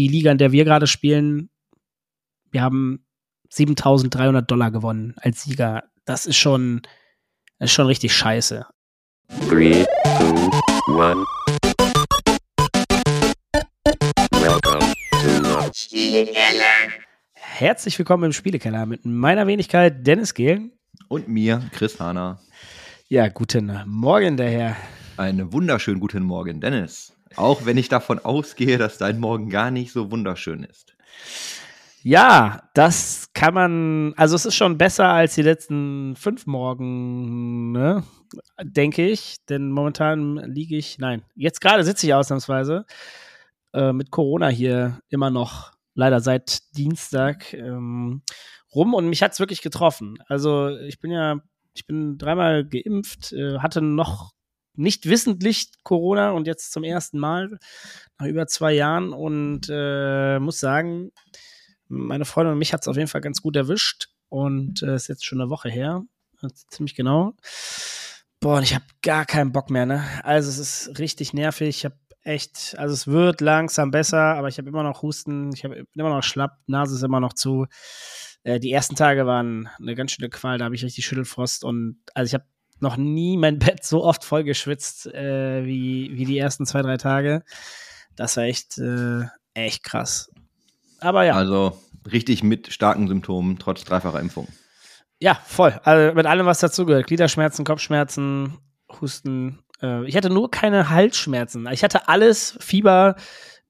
die Liga, in der wir gerade spielen, wir haben 7300 Dollar gewonnen als Sieger. Das ist schon, das ist schon richtig scheiße. 3, 2, 1. Welcome to Spielekeller. Herzlich willkommen im Spielekeller mit meiner Wenigkeit Dennis Gehlen. Und mir, Chris Hahner. Ja, guten Morgen, der Herr. Einen wunderschönen guten Morgen, Dennis. Auch wenn ich davon ausgehe, dass dein Morgen gar nicht so wunderschön ist. Ja, das kann man, also es ist schon besser als die letzten fünf Morgen, ne? denke ich. Denn momentan liege ich, nein, jetzt gerade sitze ich ausnahmsweise äh, mit Corona hier immer noch, leider seit Dienstag, ähm, rum und mich hat es wirklich getroffen. Also ich bin ja, ich bin dreimal geimpft, äh, hatte noch nicht wissentlich Corona und jetzt zum ersten Mal nach über zwei Jahren und äh, muss sagen, meine Freundin und mich hat es auf jeden Fall ganz gut erwischt und äh, ist jetzt schon eine Woche her, ziemlich genau. Boah, und ich habe gar keinen Bock mehr, ne? Also es ist richtig nervig. Ich habe echt, also es wird langsam besser, aber ich habe immer noch Husten, ich habe immer noch Schlapp, Nase ist immer noch zu. Äh, die ersten Tage waren eine ganz schöne Qual, da habe ich richtig Schüttelfrost und also ich habe noch nie mein Bett so oft voll geschwitzt äh, wie, wie die ersten zwei, drei Tage. Das war echt, äh, echt krass. Aber ja. Also richtig mit starken Symptomen, trotz dreifacher Impfung. Ja, voll. Also mit allem, was dazugehört. Gliederschmerzen, Kopfschmerzen, Husten. Äh, ich hatte nur keine Halsschmerzen. Ich hatte alles, Fieber.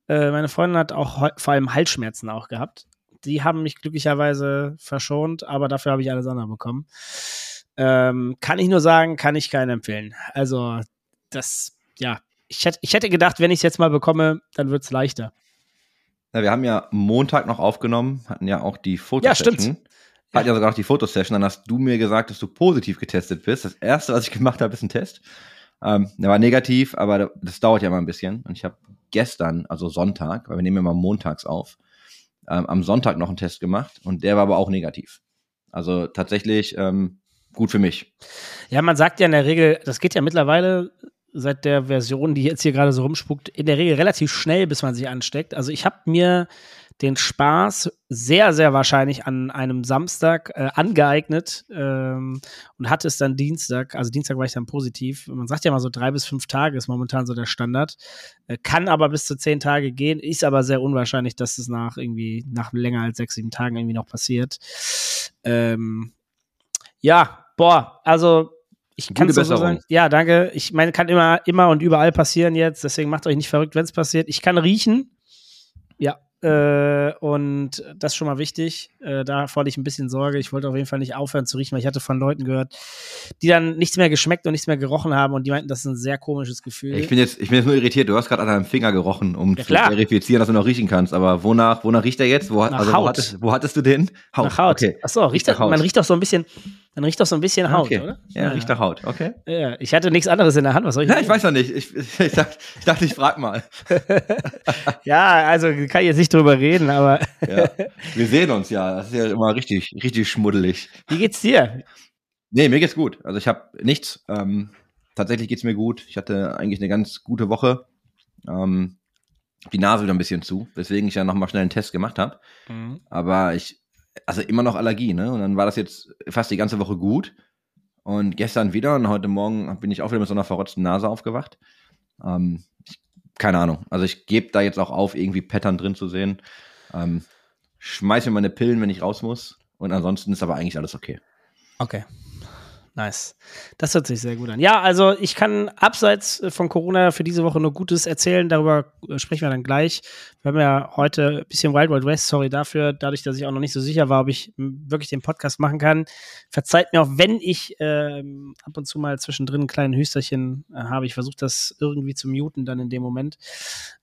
Äh, meine Freundin hat auch vor allem Halsschmerzen auch gehabt. Die haben mich glücklicherweise verschont, aber dafür habe ich alles andere bekommen. Ähm, kann ich nur sagen, kann ich keinen empfehlen. Also, das, ja, ich hätte, ich hätte gedacht, wenn ich es jetzt mal bekomme, dann wird es leichter. Na, wir haben ja Montag noch aufgenommen, hatten ja auch die Fotosession. Ja, stimmt. Hatten ja sogar noch die Fotosession, dann hast du mir gesagt, dass du positiv getestet bist. Das erste, was ich gemacht habe, ist ein Test. Ähm, der war negativ, aber das dauert ja mal ein bisschen. Und ich habe gestern, also Sonntag, weil wir nehmen immer montags auf, ähm, am Sonntag noch einen Test gemacht und der war aber auch negativ. Also tatsächlich ähm, gut für mich. Ja, man sagt ja in der Regel, das geht ja mittlerweile seit der Version, die jetzt hier gerade so rumspuckt, in der Regel relativ schnell, bis man sich ansteckt. Also ich habe mir den Spaß sehr, sehr wahrscheinlich an einem Samstag äh, angeeignet ähm, und hatte es dann Dienstag. Also Dienstag war ich dann positiv. Man sagt ja mal so drei bis fünf Tage ist momentan so der Standard. Äh, kann aber bis zu zehn Tage gehen, ist aber sehr unwahrscheinlich, dass es nach irgendwie nach länger als sechs, sieben Tagen irgendwie noch passiert. Ähm, ja, boah, also ich kann es so sagen. Ja, danke. Ich meine, kann immer, immer und überall passieren jetzt. Deswegen macht euch nicht verrückt, wenn es passiert. Ich kann riechen. Ja. Äh, und das ist schon mal wichtig. Äh, davor hatte ich ein bisschen Sorge. Ich wollte auf jeden Fall nicht aufhören zu riechen, weil ich hatte von Leuten gehört, die dann nichts mehr geschmeckt und nichts mehr gerochen haben und die meinten, das ist ein sehr komisches Gefühl. Ich bin jetzt, ich bin jetzt nur irritiert. Du hast gerade an deinem Finger gerochen, um ja, zu verifizieren, dass du noch riechen kannst. Aber wonach, wonach riecht er jetzt? Wo, also, Haut. Wo, hattest, wo hattest du den? Haut. Nach Haut. Okay. Achso, riecht, riecht man riecht doch so ein bisschen, dann riecht doch so ein bisschen Haut, okay. oder? Ja, ja, riecht nach Haut, okay. Ja, ich hatte nichts anderes in der Hand, was soll ich Ja, ich weiß noch nicht. Ich, ich, dachte, ich, dachte, ich frag mal. ja, also kann ich jetzt nicht drüber reden, aber. ja. Wir sehen uns ja. Das ist ja immer richtig, richtig schmuddelig. Wie geht's dir? Nee, mir geht's gut. Also ich habe nichts. Ähm, tatsächlich geht's mir gut. Ich hatte eigentlich eine ganz gute Woche. Ähm, die Nase wieder ein bisschen zu, weswegen ich ja nochmal schnell einen Test gemacht habe. Mhm. Aber ich also immer noch Allergie, ne? Und dann war das jetzt fast die ganze Woche gut. Und gestern wieder und heute Morgen bin ich auch wieder mit so einer verrotzten Nase aufgewacht. Ähm, ich, keine Ahnung. Also ich gebe da jetzt auch auf, irgendwie Pattern drin zu sehen. Ähm, schmeiß mir meine Pillen, wenn ich raus muss. Und ansonsten ist aber eigentlich alles okay. Okay. Nice. Das hört sich sehr gut an. Ja, also ich kann abseits von Corona für diese Woche nur Gutes erzählen. Darüber äh, sprechen wir dann gleich. Wir haben ja heute ein bisschen Wild Wild West. Sorry dafür, dadurch, dass ich auch noch nicht so sicher war, ob ich wirklich den Podcast machen kann. Verzeiht mir auch, wenn ich äh, ab und zu mal zwischendrin ein kleines Hüsterchen äh, habe. Ich versuche das irgendwie zu muten dann in dem Moment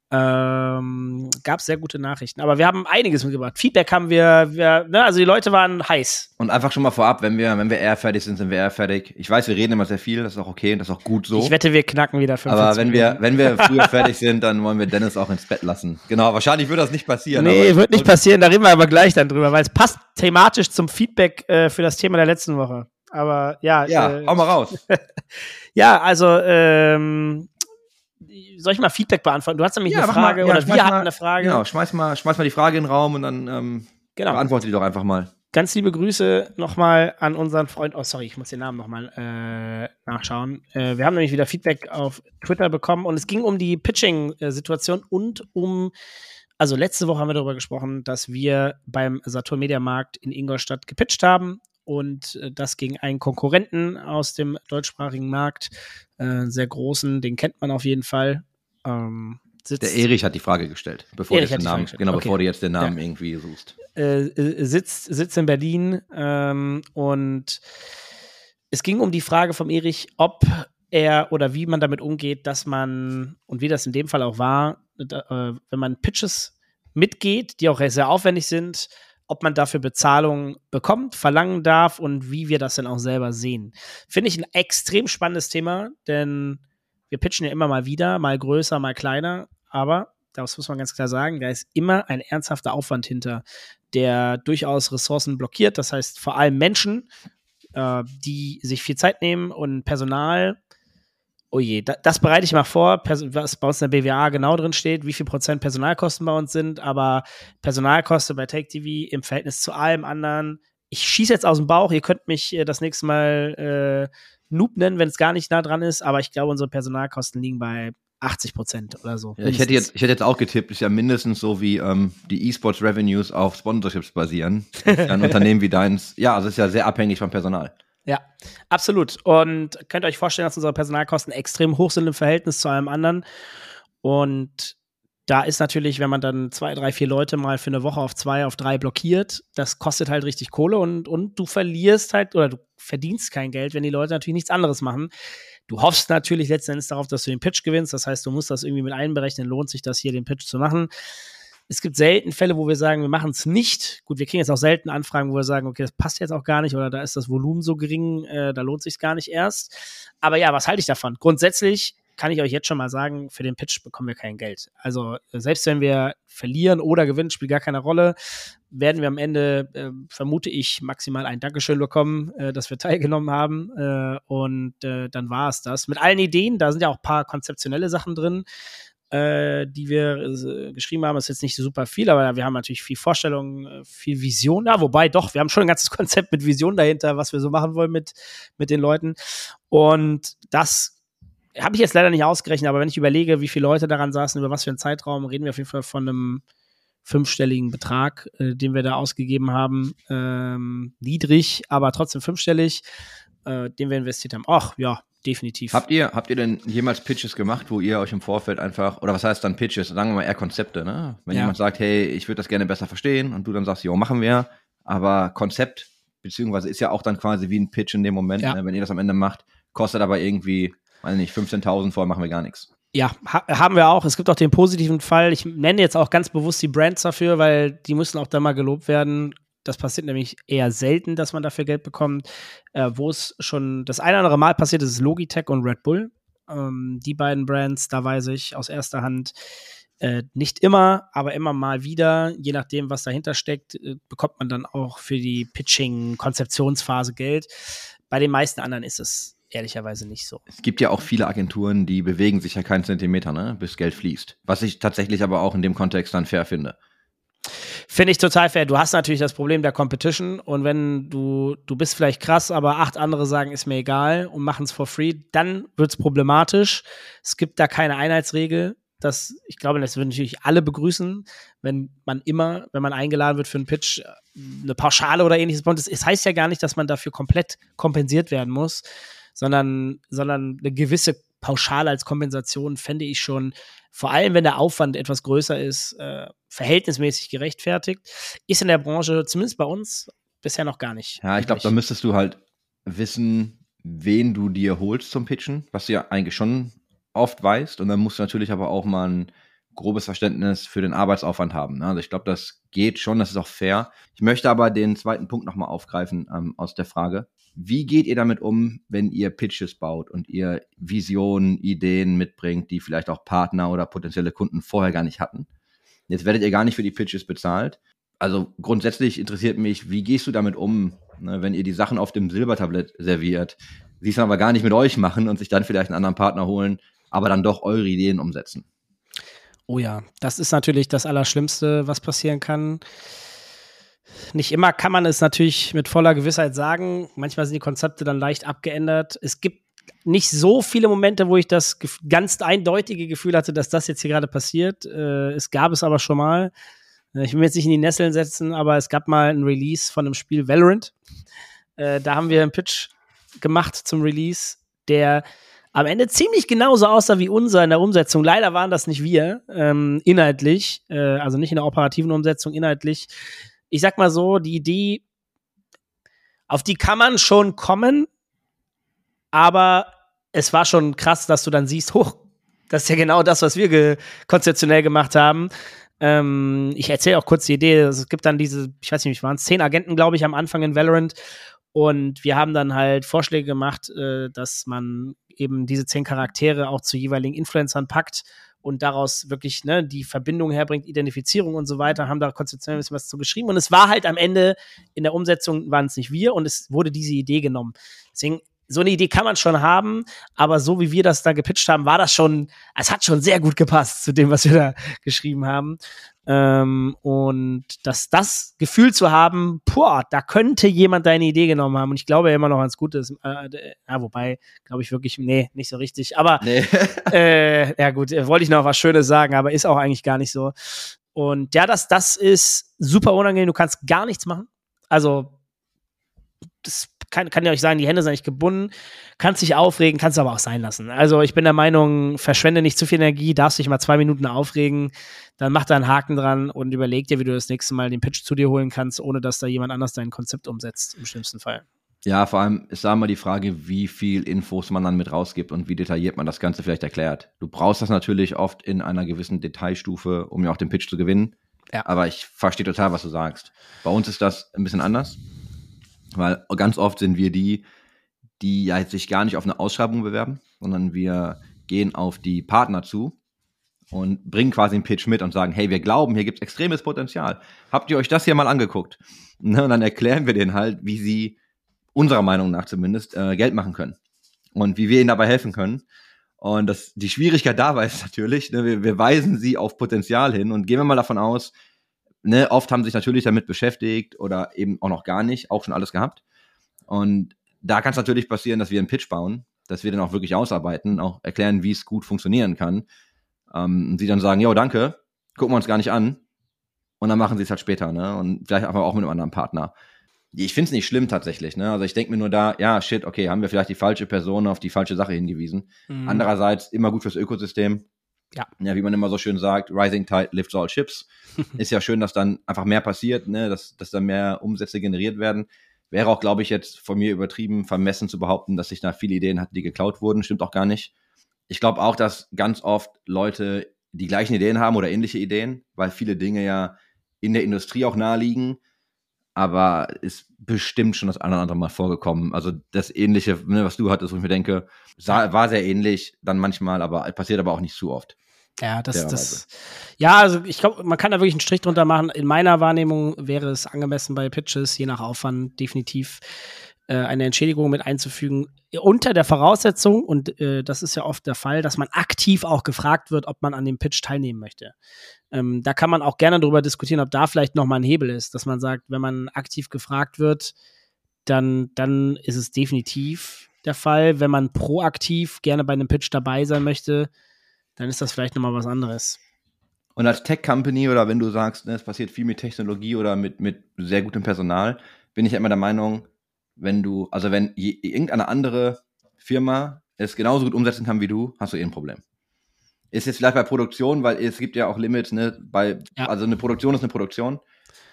ähm, gab es sehr gute Nachrichten. Aber wir haben einiges mitgebracht. Feedback haben wir, wir ne, also die Leute waren heiß. Und einfach schon mal vorab, wenn wir, wenn wir eher fertig sind, sind wir eher fertig. Ich weiß, wir reden immer sehr viel, das ist auch okay und das ist auch gut so. Ich wette, wir knacken wieder 50 Aber wenn wir, wenn wir früher fertig sind, dann wollen wir Dennis auch ins Bett lassen. Genau, wahrscheinlich wird das nicht passieren. Nee, wird nicht passieren, da reden wir aber gleich dann drüber, weil es passt thematisch zum Feedback äh, für das Thema der letzten Woche. Aber ja. Ja, äh, hau mal raus. ja, also ähm, soll ich mal Feedback beantworten? Du hast nämlich ja, eine Frage mal, ja, oder wir hatten eine Frage. Genau, schmeiß mal, schmeiß mal die Frage in den Raum und dann ähm, genau. beantworte die doch einfach mal. Ganz liebe Grüße nochmal an unseren Freund. Oh, sorry, ich muss den Namen nochmal äh, nachschauen. Äh, wir haben nämlich wieder Feedback auf Twitter bekommen und es ging um die Pitching-Situation und um, also letzte Woche haben wir darüber gesprochen, dass wir beim Saturn Media Markt in Ingolstadt gepitcht haben und äh, das gegen einen Konkurrenten aus dem deutschsprachigen Markt, äh, sehr großen, den kennt man auf jeden Fall. Ähm, der Erich hat die Frage gestellt, bevor Erich du den Namen, genau, okay. bevor du jetzt den Namen ja. irgendwie suchst. Äh, äh, sitzt, sitzt in Berlin ähm, und es ging um die Frage vom Erich, ob er oder wie man damit umgeht, dass man, und wie das in dem Fall auch war, äh, wenn man Pitches mitgeht, die auch sehr aufwendig sind, ob man dafür Bezahlung bekommt, verlangen darf und wie wir das dann auch selber sehen. Finde ich ein extrem spannendes Thema, denn wir pitchen ja immer mal wieder, mal größer, mal kleiner, aber das muss man ganz klar sagen, da ist immer ein ernsthafter Aufwand hinter, der durchaus Ressourcen blockiert. Das heißt vor allem Menschen, äh, die sich viel Zeit nehmen und Personal oh je, da, das bereite ich mal vor, was bei uns in der BWA genau drin steht, wie viel Prozent Personalkosten bei uns sind, aber Personalkosten bei Take TV im Verhältnis zu allem anderen. Ich schieße jetzt aus dem Bauch, ihr könnt mich äh, das nächste Mal äh, Noob nennen, wenn es gar nicht nah dran ist, aber ich glaube, unsere Personalkosten liegen bei 80 Prozent oder so. Ja, ich, hätte jetzt, ich hätte jetzt auch getippt, ist ja mindestens so wie ähm, die E-Sports Revenues auf Sponsorships basieren. Ein Unternehmen wie deins. Ja, also ist ja sehr abhängig vom Personal. Ja, absolut. Und könnt ihr euch vorstellen, dass unsere Personalkosten extrem hoch sind im Verhältnis zu allem anderen. Und da ist natürlich, wenn man dann zwei, drei, vier Leute mal für eine Woche auf zwei, auf drei blockiert, das kostet halt richtig Kohle und, und du verlierst halt oder du verdienst kein Geld, wenn die Leute natürlich nichts anderes machen. Du hoffst natürlich letzten Endes darauf, dass du den Pitch gewinnst. Das heißt, du musst das irgendwie mit einberechnen, lohnt sich das hier, den Pitch zu machen. Es gibt selten Fälle, wo wir sagen, wir machen es nicht. Gut, wir kriegen jetzt auch selten Anfragen, wo wir sagen, okay, das passt jetzt auch gar nicht oder da ist das Volumen so gering, äh, da lohnt sich gar nicht erst. Aber ja, was halte ich davon? Grundsätzlich kann ich euch jetzt schon mal sagen, für den Pitch bekommen wir kein Geld. Also selbst wenn wir verlieren oder gewinnen, spielt gar keine Rolle. Werden wir am Ende, äh, vermute ich, maximal ein Dankeschön bekommen, äh, dass wir teilgenommen haben. Äh, und äh, dann war es das. Mit allen Ideen, da sind ja auch ein paar konzeptionelle Sachen drin äh, die wir äh, geschrieben haben. Ist jetzt nicht super viel, aber wir haben natürlich viel Vorstellung, äh, viel Vision. Ja, wobei doch, wir haben schon ein ganzes Konzept mit Vision dahinter, was wir so machen wollen mit, mit den Leuten. Und das habe ich jetzt leider nicht ausgerechnet, aber wenn ich überlege, wie viele Leute daran saßen, über was für einen Zeitraum, reden wir auf jeden Fall von einem fünfstelligen Betrag, äh, den wir da ausgegeben haben. Ähm, niedrig, aber trotzdem fünfstellig, äh, den wir investiert haben. Ach ja, definitiv. Habt ihr, habt ihr denn jemals Pitches gemacht, wo ihr euch im Vorfeld einfach, oder was heißt dann Pitches? Sagen wir mal eher Konzepte, ne? Wenn ja. jemand sagt, hey, ich würde das gerne besser verstehen und du dann sagst, jo, machen wir, aber Konzept, beziehungsweise ist ja auch dann quasi wie ein Pitch in dem Moment, ja. ne? wenn ihr das am Ende macht, kostet aber irgendwie, weiß nicht, 15.000, vorher machen wir gar nichts. Ja, ha haben wir auch. Es gibt auch den positiven Fall. Ich nenne jetzt auch ganz bewusst die Brands dafür, weil die müssen auch da mal gelobt werden. Das passiert nämlich eher selten, dass man dafür Geld bekommt. Äh, wo es schon das eine oder andere Mal passiert ist, ist Logitech und Red Bull. Ähm, die beiden Brands, da weiß ich aus erster Hand, äh, nicht immer, aber immer mal wieder, je nachdem, was dahinter steckt, äh, bekommt man dann auch für die Pitching-Konzeptionsphase Geld. Bei den meisten anderen ist es ehrlicherweise nicht so. Es gibt ja auch viele Agenturen, die bewegen sich ja keinen Zentimeter, ne, bis Geld fließt. Was ich tatsächlich aber auch in dem Kontext dann fair finde. Finde ich total fair. Du hast natürlich das Problem der Competition und wenn du, du bist vielleicht krass, aber acht andere sagen, ist mir egal und machen es for free, dann wird es problematisch. Es gibt da keine Einheitsregel. Das, ich glaube, das würden natürlich alle begrüßen, wenn man immer, wenn man eingeladen wird für einen Pitch, eine Pauschale oder ähnliches bekommt. Es heißt ja gar nicht, dass man dafür komplett kompensiert werden muss, sondern, sondern eine gewisse Pauschale als Kompensation fände ich schon vor allem wenn der Aufwand etwas größer ist, äh, verhältnismäßig gerechtfertigt, ist in der Branche, zumindest bei uns, bisher noch gar nicht. Ja, ich glaube, da müsstest du halt wissen, wen du dir holst zum Pitchen, was du ja eigentlich schon oft weißt. Und dann musst du natürlich aber auch mal ein grobes Verständnis für den Arbeitsaufwand haben. Ne? Also ich glaube, das geht schon, das ist auch fair. Ich möchte aber den zweiten Punkt nochmal aufgreifen ähm, aus der Frage. Wie geht ihr damit um, wenn ihr Pitches baut und ihr Visionen, Ideen mitbringt, die vielleicht auch Partner oder potenzielle Kunden vorher gar nicht hatten? Jetzt werdet ihr gar nicht für die Pitches bezahlt. Also grundsätzlich interessiert mich, wie gehst du damit um, ne, wenn ihr die Sachen auf dem Silbertablett serviert, sie es aber gar nicht mit euch machen und sich dann vielleicht einen anderen Partner holen, aber dann doch eure Ideen umsetzen. Oh ja, das ist natürlich das Allerschlimmste, was passieren kann. Nicht immer kann man es natürlich mit voller Gewissheit sagen. Manchmal sind die Konzepte dann leicht abgeändert. Es gibt nicht so viele Momente, wo ich das ganz eindeutige Gefühl hatte, dass das jetzt hier gerade passiert. Äh, es gab es aber schon mal. Äh, ich will mir jetzt nicht in die Nesseln setzen, aber es gab mal ein Release von einem Spiel Valorant. Äh, da haben wir einen Pitch gemacht zum Release, der am Ende ziemlich genauso aussah wie unser in der Umsetzung. Leider waren das nicht wir, ähm, inhaltlich, äh, also nicht in der operativen Umsetzung, inhaltlich. Ich sag mal so, die Idee, auf die kann man schon kommen, aber es war schon krass, dass du dann siehst, hoch, das ist ja genau das, was wir ge konzeptionell gemacht haben. Ähm, ich erzähle auch kurz die Idee. Es gibt dann diese, ich weiß nicht, wie waren es, zehn Agenten, glaube ich, am Anfang in Valorant. Und wir haben dann halt Vorschläge gemacht, äh, dass man eben diese zehn Charaktere auch zu jeweiligen Influencern packt und daraus wirklich ne, die Verbindung herbringt, Identifizierung und so weiter, haben da konzeptionell ein bisschen was zu geschrieben. Und es war halt am Ende in der Umsetzung waren es nicht wir und es wurde diese Idee genommen. Deswegen so eine Idee kann man schon haben, aber so wie wir das da gepitcht haben, war das schon, es hat schon sehr gut gepasst zu dem, was wir da geschrieben haben. Ähm, und dass das Gefühl zu haben, boah, da könnte jemand deine Idee genommen haben. Und ich glaube immer noch ans Gute ist, äh, ja, wobei, glaube ich wirklich, nee, nicht so richtig. Aber nee. äh, ja gut, wollte ich noch was Schönes sagen, aber ist auch eigentlich gar nicht so. Und ja, das, das ist super unangenehm. Du kannst gar nichts machen. Also das kann, kann ja euch sagen, die Hände sind nicht gebunden, kannst dich aufregen, kannst aber auch sein lassen. Also ich bin der Meinung, verschwende nicht zu viel Energie, darfst dich mal zwei Minuten aufregen, dann mach da einen Haken dran und überleg dir, wie du das nächste Mal den Pitch zu dir holen kannst, ohne dass da jemand anders dein Konzept umsetzt, im schlimmsten Fall. Ja, vor allem ist da mal die Frage, wie viel Infos man dann mit rausgibt und wie detailliert man das Ganze vielleicht erklärt. Du brauchst das natürlich oft in einer gewissen Detailstufe, um ja auch den Pitch zu gewinnen. Ja. Aber ich verstehe total, was du sagst. Bei uns ist das ein bisschen anders. Weil ganz oft sind wir die, die ja sich gar nicht auf eine Ausschreibung bewerben, sondern wir gehen auf die Partner zu und bringen quasi einen Pitch mit und sagen, hey, wir glauben, hier gibt es extremes Potenzial. Habt ihr euch das hier mal angeguckt? Ne, und dann erklären wir denen halt, wie sie unserer Meinung nach zumindest äh, Geld machen können und wie wir ihnen dabei helfen können. Und das, die Schwierigkeit dabei ist natürlich, ne, wir, wir weisen sie auf Potenzial hin und gehen wir mal davon aus, ne, oft haben sich natürlich damit beschäftigt oder eben auch noch gar nicht, auch schon alles gehabt. Und da kann es natürlich passieren, dass wir einen Pitch bauen, dass wir den auch wirklich ausarbeiten, auch erklären, wie es gut funktionieren kann. Ähm, und sie dann sagen, jo, danke, gucken wir uns gar nicht an. Und dann machen sie es halt später, ne? Und vielleicht aber auch mit einem anderen Partner. Ich finde es nicht schlimm tatsächlich, ne? Also ich denke mir nur da, ja, shit, okay, haben wir vielleicht die falsche Person auf die falsche Sache hingewiesen. Mhm. Andererseits immer gut fürs Ökosystem. Ja. ja, wie man immer so schön sagt, Rising Tide lifts all ships. ist ja schön, dass dann einfach mehr passiert, ne? dass, dass dann mehr Umsätze generiert werden. Wäre auch, glaube ich, jetzt von mir übertrieben, vermessen zu behaupten, dass ich da viele Ideen hatte, die geklaut wurden. Stimmt auch gar nicht. Ich glaube auch, dass ganz oft Leute die gleichen Ideen haben oder ähnliche Ideen, weil viele Dinge ja in der Industrie auch naheliegen. Aber ist bestimmt schon das eine oder andere Mal vorgekommen. Also das Ähnliche, ne, was du hattest, wo ich mir denke, sah, war sehr ähnlich, dann manchmal, aber passiert aber auch nicht zu oft. Ja, das, das, ja, also ich glaube, man kann da wirklich einen Strich drunter machen. In meiner Wahrnehmung wäre es angemessen bei Pitches, je nach Aufwand definitiv eine Entschädigung mit einzufügen, unter der Voraussetzung, und äh, das ist ja oft der Fall, dass man aktiv auch gefragt wird, ob man an dem Pitch teilnehmen möchte. Ähm, da kann man auch gerne darüber diskutieren, ob da vielleicht nochmal ein Hebel ist, dass man sagt, wenn man aktiv gefragt wird, dann, dann ist es definitiv der Fall. Wenn man proaktiv gerne bei einem Pitch dabei sein möchte, dann ist das vielleicht nochmal was anderes. Und als Tech-Company oder wenn du sagst, ne, es passiert viel mit Technologie oder mit, mit sehr gutem Personal, bin ich immer der Meinung, wenn du, also wenn je, irgendeine andere Firma es genauso gut umsetzen kann wie du, hast du eh ein Problem. Ist jetzt vielleicht bei Produktion, weil es gibt ja auch Limits, ne, bei, ja. also eine Produktion ist eine Produktion.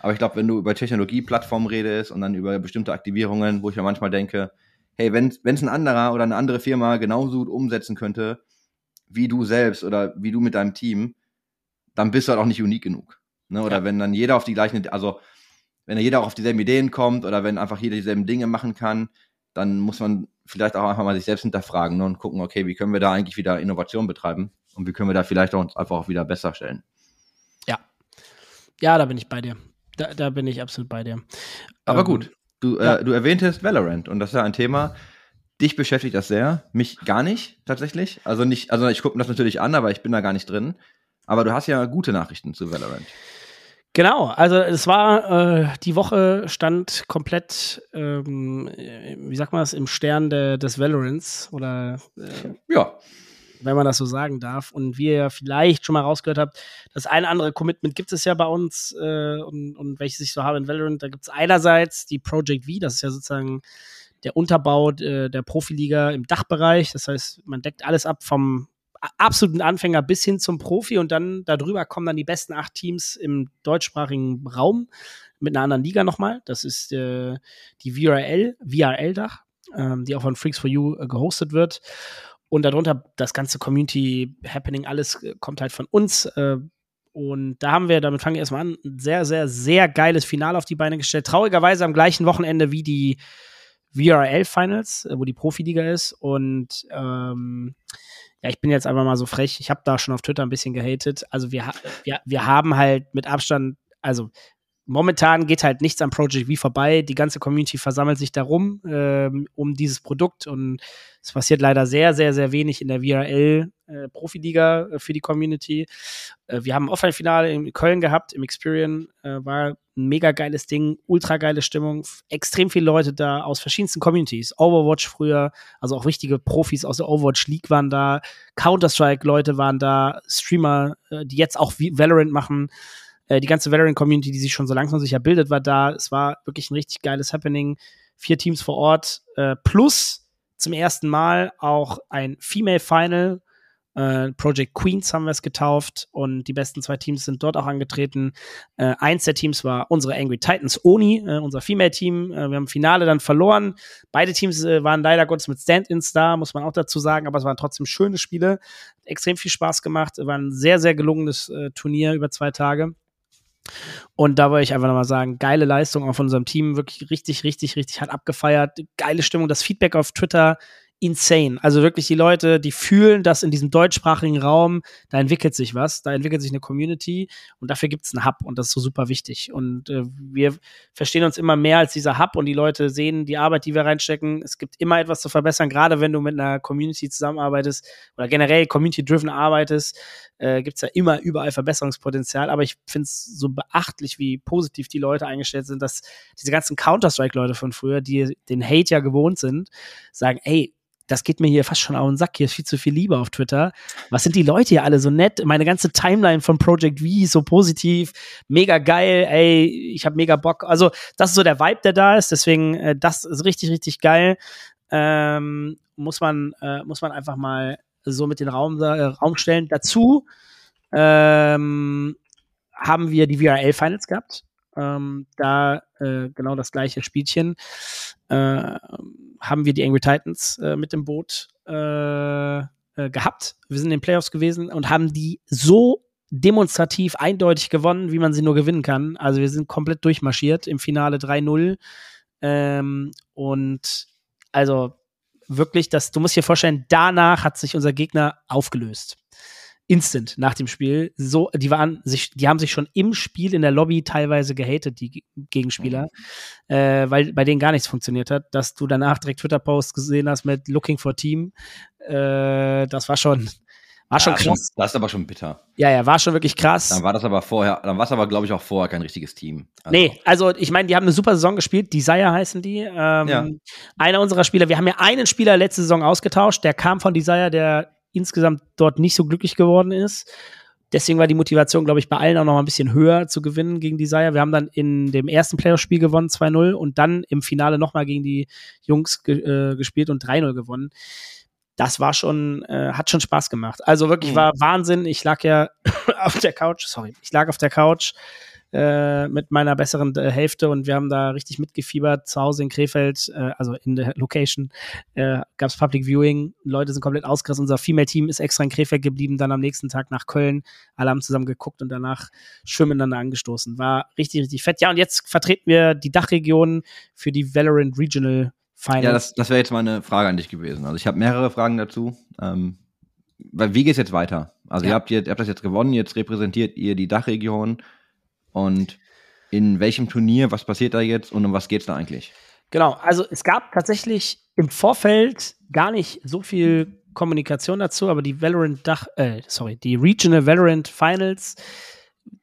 Aber ich glaube, wenn du über Technologieplattformen redest und dann über bestimmte Aktivierungen, wo ich mir manchmal denke, hey, wenn es ein anderer oder eine andere Firma genauso gut umsetzen könnte, wie du selbst oder wie du mit deinem Team, dann bist du halt auch nicht unique genug. Ne? Oder ja. wenn dann jeder auf die gleichen, also wenn jeder auch auf dieselben Ideen kommt oder wenn einfach jeder dieselben Dinge machen kann, dann muss man vielleicht auch einfach mal sich selbst hinterfragen ne? und gucken, okay, wie können wir da eigentlich wieder Innovation betreiben und wie können wir da vielleicht auch uns einfach auch wieder besser stellen. Ja. Ja, da bin ich bei dir. Da, da bin ich absolut bei dir. Aber ähm, gut, du, äh, ja. du erwähntest Valorant und das ist ja ein Thema, dich beschäftigt das sehr, mich gar nicht tatsächlich. Also nicht, also ich gucke mir das natürlich an, aber ich bin da gar nicht drin. Aber du hast ja gute Nachrichten zu Valorant. Genau, also es war, äh, die Woche stand komplett, ähm, wie sagt man das, im Stern de, des Valorants oder äh, ja. wenn man das so sagen darf. Und wie ihr vielleicht schon mal rausgehört habt, das eine andere Commitment gibt es ja bei uns äh, und, und welches ich so habe in Valorant. Da gibt es einerseits die Project V, das ist ja sozusagen der Unterbau äh, der Profiliga im Dachbereich. Das heißt, man deckt alles ab vom absoluten Anfänger bis hin zum Profi und dann darüber kommen dann die besten acht Teams im deutschsprachigen Raum mit einer anderen Liga nochmal. Das ist äh, die VRL, VRL-Dach, ähm, die auch von Freaks for You äh, gehostet wird. Und darunter das ganze Community Happening, alles äh, kommt halt von uns. Äh, und da haben wir, damit fangen wir erstmal an, ein sehr, sehr, sehr geiles Finale auf die Beine gestellt. Traurigerweise am gleichen Wochenende wie die VRL Finals, äh, wo die Profiliga ist. Und ähm, ja, ich bin jetzt einfach mal so frech, ich habe da schon auf Twitter ein bisschen gehatet. Also wir, wir, wir haben halt mit Abstand, also momentan geht halt nichts am Project V vorbei. Die ganze Community versammelt sich darum, ähm, um dieses Produkt und es passiert leider sehr, sehr, sehr wenig in der VRL äh, Profiliga äh, für die Community. Äh, wir haben ein Offline-Finale in Köln gehabt, im Experian, äh, war ein mega geiles Ding, ultra geile Stimmung, extrem viele Leute da aus verschiedensten Communities. Overwatch früher, also auch richtige Profis aus der Overwatch League waren da, Counter-Strike-Leute waren da, Streamer, äh, die jetzt auch Valorant machen. Äh, die ganze Valorant-Community, die sich schon so langsam sicher bildet, war da. Es war wirklich ein richtig geiles Happening. Vier Teams vor Ort, äh, plus zum ersten Mal auch ein Female Final. Äh, Project Queens haben wir es getauft und die besten zwei Teams sind dort auch angetreten. Äh, eins der Teams war unsere Angry Titans Oni, äh, unser Female-Team. Äh, wir haben Finale dann verloren. Beide Teams äh, waren leider Gottes mit Stand-ins da, muss man auch dazu sagen, aber es waren trotzdem schöne Spiele. Extrem viel Spaß gemacht. War ein sehr, sehr gelungenes Turnier über zwei Tage. Und da wollte ich einfach nochmal sagen, geile Leistung auch von unserem Team, wirklich richtig, richtig, richtig hat abgefeiert. Geile Stimmung, das Feedback auf Twitter insane. Also wirklich die Leute, die fühlen, dass in diesem deutschsprachigen Raum, da entwickelt sich was, da entwickelt sich eine Community und dafür gibt es einen Hub und das ist so super wichtig. Und äh, wir verstehen uns immer mehr als dieser Hub und die Leute sehen die Arbeit, die wir reinstecken. Es gibt immer etwas zu verbessern, gerade wenn du mit einer Community zusammenarbeitest oder generell Community-driven arbeitest, äh, gibt es ja immer überall Verbesserungspotenzial. Aber ich finde es so beachtlich, wie positiv die Leute eingestellt sind, dass diese ganzen Counter-Strike-Leute von früher, die den Hate ja gewohnt sind, sagen, ey, das geht mir hier fast schon auf den Sack. Hier ist viel zu viel Liebe auf Twitter. Was sind die Leute hier alle so nett? Meine ganze Timeline von Project V ist so positiv, mega geil. Ey, ich habe mega Bock. Also das ist so der Vibe, der da ist. Deswegen, äh, das ist richtig, richtig geil. Ähm, muss man, äh, muss man einfach mal so mit den Raum, äh, Raum stellen. Dazu ähm, haben wir die VRL Finals gehabt. Ähm, da äh, genau das gleiche Spielchen. Äh, haben wir die Angry Titans äh, mit dem Boot äh, äh, gehabt. Wir sind in den Playoffs gewesen und haben die so demonstrativ eindeutig gewonnen, wie man sie nur gewinnen kann. Also wir sind komplett durchmarschiert im Finale 3-0. Ähm, und also wirklich, das, du musst dir vorstellen, danach hat sich unser Gegner aufgelöst instant nach dem Spiel. So, die waren sich, die haben sich schon im Spiel in der Lobby teilweise gehatet, die Gegenspieler, mhm. äh, weil bei denen gar nichts funktioniert hat. Dass du danach direkt Twitter-Posts gesehen hast mit Looking for Team, äh, das war schon, war schon ja, krass. Das ist aber schon bitter. Ja, ja, war schon wirklich krass. Dann war das aber vorher, dann war es aber, glaube ich, auch vorher kein richtiges Team. Also. Nee, also ich meine, die haben eine super Saison gespielt, Desire heißen die. Ähm, ja. Einer unserer Spieler, wir haben ja einen Spieler letzte Saison ausgetauscht, der kam von Desire, der insgesamt dort nicht so glücklich geworden ist. Deswegen war die Motivation, glaube ich, bei allen auch noch mal ein bisschen höher zu gewinnen gegen Desire. Wir haben dann in dem ersten Playoff-Spiel gewonnen, 2-0, und dann im Finale noch mal gegen die Jungs ge äh, gespielt und 3-0 gewonnen. Das war schon, äh, hat schon Spaß gemacht. Also wirklich mhm. war Wahnsinn. Ich lag ja auf der Couch, sorry, ich lag auf der Couch äh, mit meiner besseren äh, Hälfte und wir haben da richtig mitgefiebert. Zu Hause in Krefeld, äh, also in der Location, äh, gab es Public Viewing. Leute sind komplett ausgerastet. Unser Female-Team ist extra in Krefeld geblieben, dann am nächsten Tag nach Köln. Alle haben zusammen geguckt und danach schön miteinander angestoßen. War richtig, richtig fett. Ja, und jetzt vertreten wir die Dachregion für die Valorant Regional Finals. Ja, das, das wäre jetzt meine Frage an dich gewesen. Also ich habe mehrere Fragen dazu. Ähm, weil wie geht's jetzt weiter? Also ja. ihr, habt, ihr, ihr habt das jetzt gewonnen, jetzt repräsentiert ihr die Dachregion. Und in welchem Turnier, was passiert da jetzt und um was geht's da eigentlich? Genau, also es gab tatsächlich im Vorfeld gar nicht so viel Kommunikation dazu, aber die Valorant Dach, äh, sorry, die Regional Valorant Finals,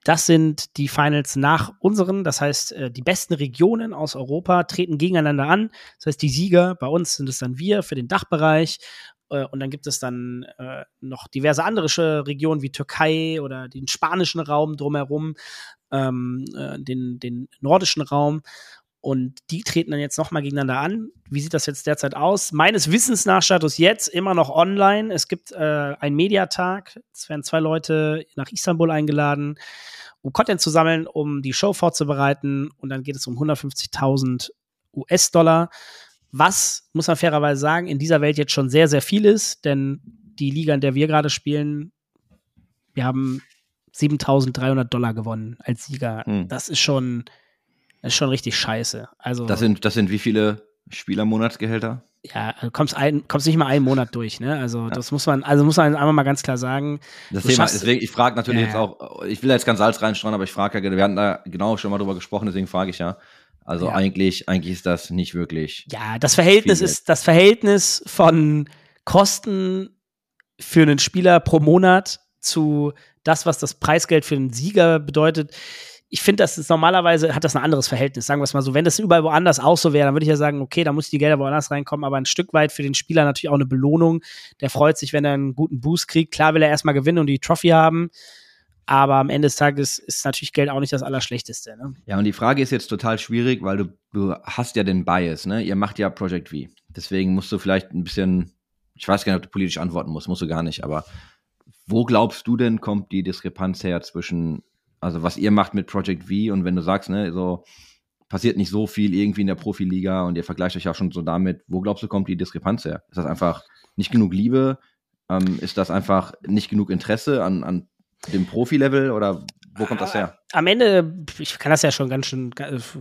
das sind die Finals nach unseren. Das heißt, äh, die besten Regionen aus Europa treten gegeneinander an. Das heißt, die Sieger, bei uns sind es dann wir für den Dachbereich. Äh, und dann gibt es dann äh, noch diverse andere Regionen wie Türkei oder den spanischen Raum drumherum, ähm, den, den nordischen Raum. Und die treten dann jetzt nochmal gegeneinander an. Wie sieht das jetzt derzeit aus? Meines Wissens nach Status jetzt immer noch online. Es gibt äh, einen Mediatag. Es werden zwei Leute nach Istanbul eingeladen, um Content zu sammeln, um die Show vorzubereiten. Und dann geht es um 150.000 US-Dollar. Was, muss man fairerweise sagen, in dieser Welt jetzt schon sehr, sehr viel ist. Denn die Liga, in der wir gerade spielen, wir haben 7.300 Dollar gewonnen als Sieger. Hm. Das ist schon das ist schon richtig scheiße. Also, das, sind, das sind wie viele Spielermonatsgehälter? Ja, du kommst, ein, kommst nicht mal einen Monat durch, ne? Also ja. das muss man, also muss man einfach mal ganz klar sagen. Das Thema, deswegen, ich frage natürlich ja, jetzt auch, ich will jetzt ganz Salz reinstreuen, aber ich frage ja, wir hatten da genau schon mal drüber gesprochen, deswegen frage ich ja. Also ja. eigentlich, eigentlich ist das nicht wirklich. Ja, das Verhältnis ist das Verhältnis von Kosten für einen Spieler pro Monat zu das, was das Preisgeld für einen Sieger bedeutet ich finde, das ist normalerweise hat das ein anderes Verhältnis, sagen wir es mal so. Wenn das überall woanders auch so wäre, dann würde ich ja sagen, okay, da muss die Gelder woanders reinkommen, aber ein Stück weit für den Spieler natürlich auch eine Belohnung. Der freut sich, wenn er einen guten Boost kriegt. Klar will er erstmal gewinnen und die Trophy haben. Aber am Ende des Tages ist natürlich Geld auch nicht das Allerschlechteste. Ne? Ja, und die Frage ist jetzt total schwierig, weil du, du hast ja den Bias, ne? Ihr macht ja Project V. Deswegen musst du vielleicht ein bisschen, ich weiß gar nicht, ob du politisch antworten musst, musst du gar nicht, aber wo glaubst du denn, kommt die Diskrepanz her zwischen also was ihr macht mit Project V und wenn du sagst, ne, so passiert nicht so viel irgendwie in der Profiliga und ihr vergleicht euch auch schon so damit, wo glaubst du, kommt die Diskrepanz her? Ist das einfach nicht genug Liebe? Ähm, ist das einfach nicht genug Interesse an, an dem Profilevel oder wo kommt das her? Am Ende, ich kann das ja schon ganz schön,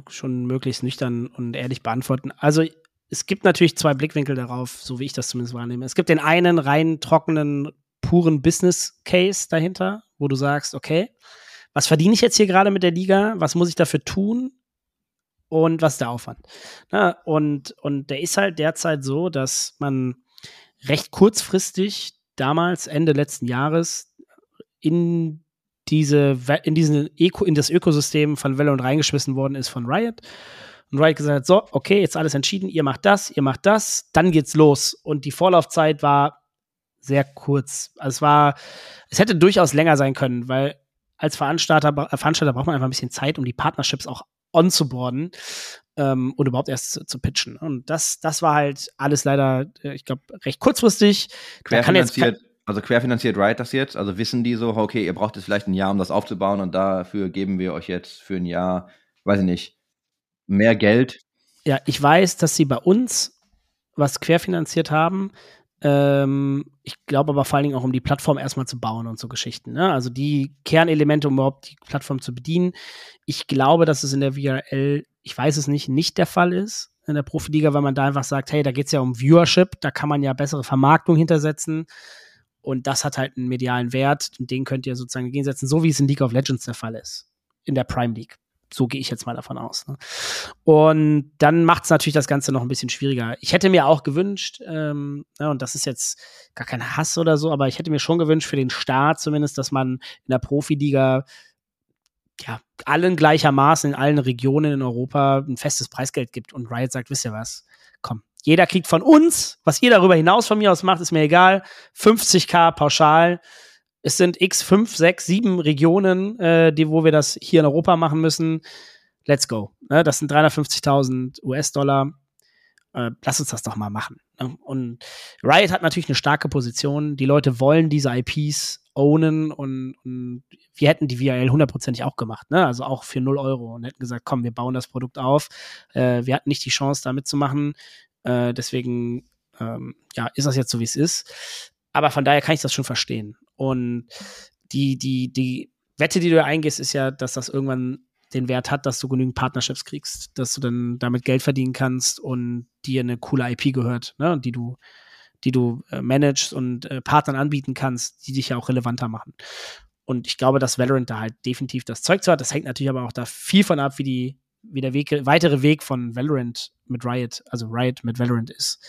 schon möglichst nüchtern und ehrlich beantworten. Also es gibt natürlich zwei Blickwinkel darauf, so wie ich das zumindest wahrnehme. Es gibt den einen rein trockenen, puren Business Case dahinter, wo du sagst, okay, was verdiene ich jetzt hier gerade mit der Liga? Was muss ich dafür tun? Und was ist der Aufwand? Na, und, und der ist halt derzeit so, dass man recht kurzfristig damals, Ende letzten Jahres, in diese, in diesen Öko, in das Ökosystem von Valorant reingeschmissen worden ist von Riot. Und Riot gesagt hat, so, okay, jetzt alles entschieden, ihr macht das, ihr macht das, dann geht's los. Und die Vorlaufzeit war sehr kurz. Also es war, es hätte durchaus länger sein können, weil als Veranstalter, Veranstalter braucht man einfach ein bisschen Zeit, um die Partnerships auch onzuboarden ähm, und überhaupt erst zu, zu, pitchen. Und das, das war halt alles leider, äh, ich glaube, recht kurzfristig. Querfinanziert, also querfinanziert Riot das jetzt? Also wissen die so, okay, ihr braucht jetzt vielleicht ein Jahr, um das aufzubauen und dafür geben wir euch jetzt für ein Jahr, weiß ich nicht, mehr Geld? Ja, ich weiß, dass sie bei uns was querfinanziert haben. Ähm, ich glaube aber vor allen Dingen auch, um die Plattform erstmal zu bauen und so Geschichten. Ne? Also die Kernelemente, um überhaupt die Plattform zu bedienen. Ich glaube, dass es in der VRL, ich weiß es nicht, nicht der Fall ist in der Profiliga, weil man da einfach sagt, hey, da geht es ja um Viewership, da kann man ja bessere Vermarktung hintersetzen. Und das hat halt einen medialen Wert den könnt ihr sozusagen gegensetzen, so wie es in League of Legends der Fall ist. In der Prime League. So gehe ich jetzt mal davon aus. Ne? Und dann macht es natürlich das Ganze noch ein bisschen schwieriger. Ich hätte mir auch gewünscht, ähm, ja, und das ist jetzt gar kein Hass oder so, aber ich hätte mir schon gewünscht für den Start zumindest, dass man in der Profiliga ja, allen gleichermaßen in allen Regionen in Europa ein festes Preisgeld gibt und Riot sagt, wisst ihr was, komm, jeder kriegt von uns, was ihr darüber hinaus von mir aus macht, ist mir egal, 50k pauschal, es sind x 5, 6, 7 Regionen, äh, die, wo wir das hier in Europa machen müssen. Let's go. Ne? Das sind 350.000 US-Dollar. Äh, lass uns das doch mal machen. Ne? Und Riot hat natürlich eine starke Position. Die Leute wollen diese IPs ownen und, und wir hätten die VRL hundertprozentig auch gemacht, ne? Also auch für 0 Euro und hätten gesagt, komm, wir bauen das Produkt auf. Äh, wir hatten nicht die Chance, da mitzumachen. Äh, deswegen ähm, ja, ist das jetzt so, wie es ist. Aber von daher kann ich das schon verstehen. Und die, die, die Wette, die du eingehst, ist ja, dass das irgendwann den Wert hat, dass du genügend Partnerships kriegst, dass du dann damit Geld verdienen kannst und dir eine coole IP gehört, ne, die du, die du äh, managst und äh, Partnern anbieten kannst, die dich ja auch relevanter machen. Und ich glaube, dass Valorant da halt definitiv das Zeug zu hat. Das hängt natürlich aber auch da viel von ab, wie die wie der Weg, weitere Weg von Valorant mit Riot, also Riot mit Valorant ist.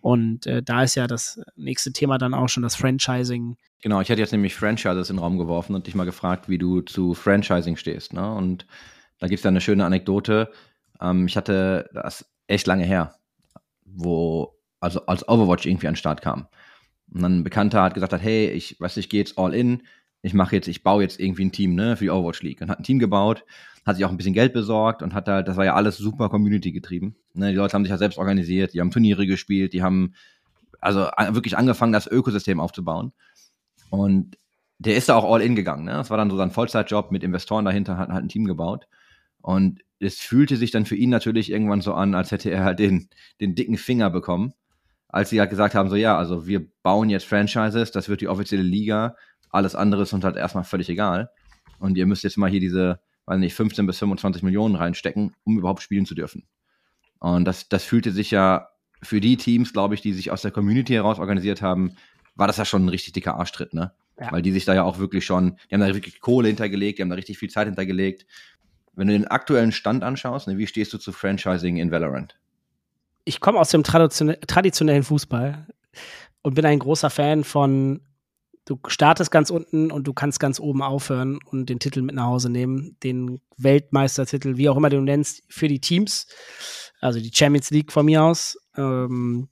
Und äh, da ist ja das nächste Thema dann auch schon das Franchising. Genau, ich hätte jetzt nämlich Franchises in den Raum geworfen und dich mal gefragt, wie du zu Franchising stehst. Ne? Und da gibt es ja eine schöne Anekdote. Ähm, ich hatte das echt lange her, wo, also als Overwatch irgendwie an den Start kam. Und dann ein Bekannter hat gesagt hat, hey, ich weiß, ich gehe jetzt all in, ich mache jetzt, ich baue jetzt irgendwie ein Team, ne, für die Overwatch League. Und hat ein Team gebaut, hat sich auch ein bisschen Geld besorgt und hat halt, das war ja alles super Community getrieben. Ne, die Leute haben sich ja selbst organisiert, die haben Turniere gespielt, die haben also wirklich angefangen, das Ökosystem aufzubauen. Und der ist da auch all in gegangen. Ne? Das war dann so sein Vollzeitjob mit Investoren dahinter, hat halt ein Team gebaut. Und es fühlte sich dann für ihn natürlich irgendwann so an, als hätte er halt den, den dicken Finger bekommen, als sie halt gesagt haben, so ja, also wir bauen jetzt Franchises, das wird die offizielle Liga, alles andere ist uns halt erstmal völlig egal. Und ihr müsst jetzt mal hier diese, weiß nicht, 15 bis 25 Millionen reinstecken, um überhaupt spielen zu dürfen. Und das, das fühlte sich ja für die Teams, glaube ich, die sich aus der Community heraus organisiert haben, war das ja schon ein richtig dicker Arschtritt, ne? Ja. Weil die sich da ja auch wirklich schon, die haben da wirklich Kohle hintergelegt, die haben da richtig viel Zeit hintergelegt. Wenn du den aktuellen Stand anschaust, ne, wie stehst du zu Franchising in Valorant? Ich komme aus dem traditionellen Fußball und bin ein großer Fan von du startest ganz unten und du kannst ganz oben aufhören und den Titel mit nach Hause nehmen, den Weltmeistertitel, wie auch immer du nennst, für die Teams, also die Champions League von mir aus. Ähm,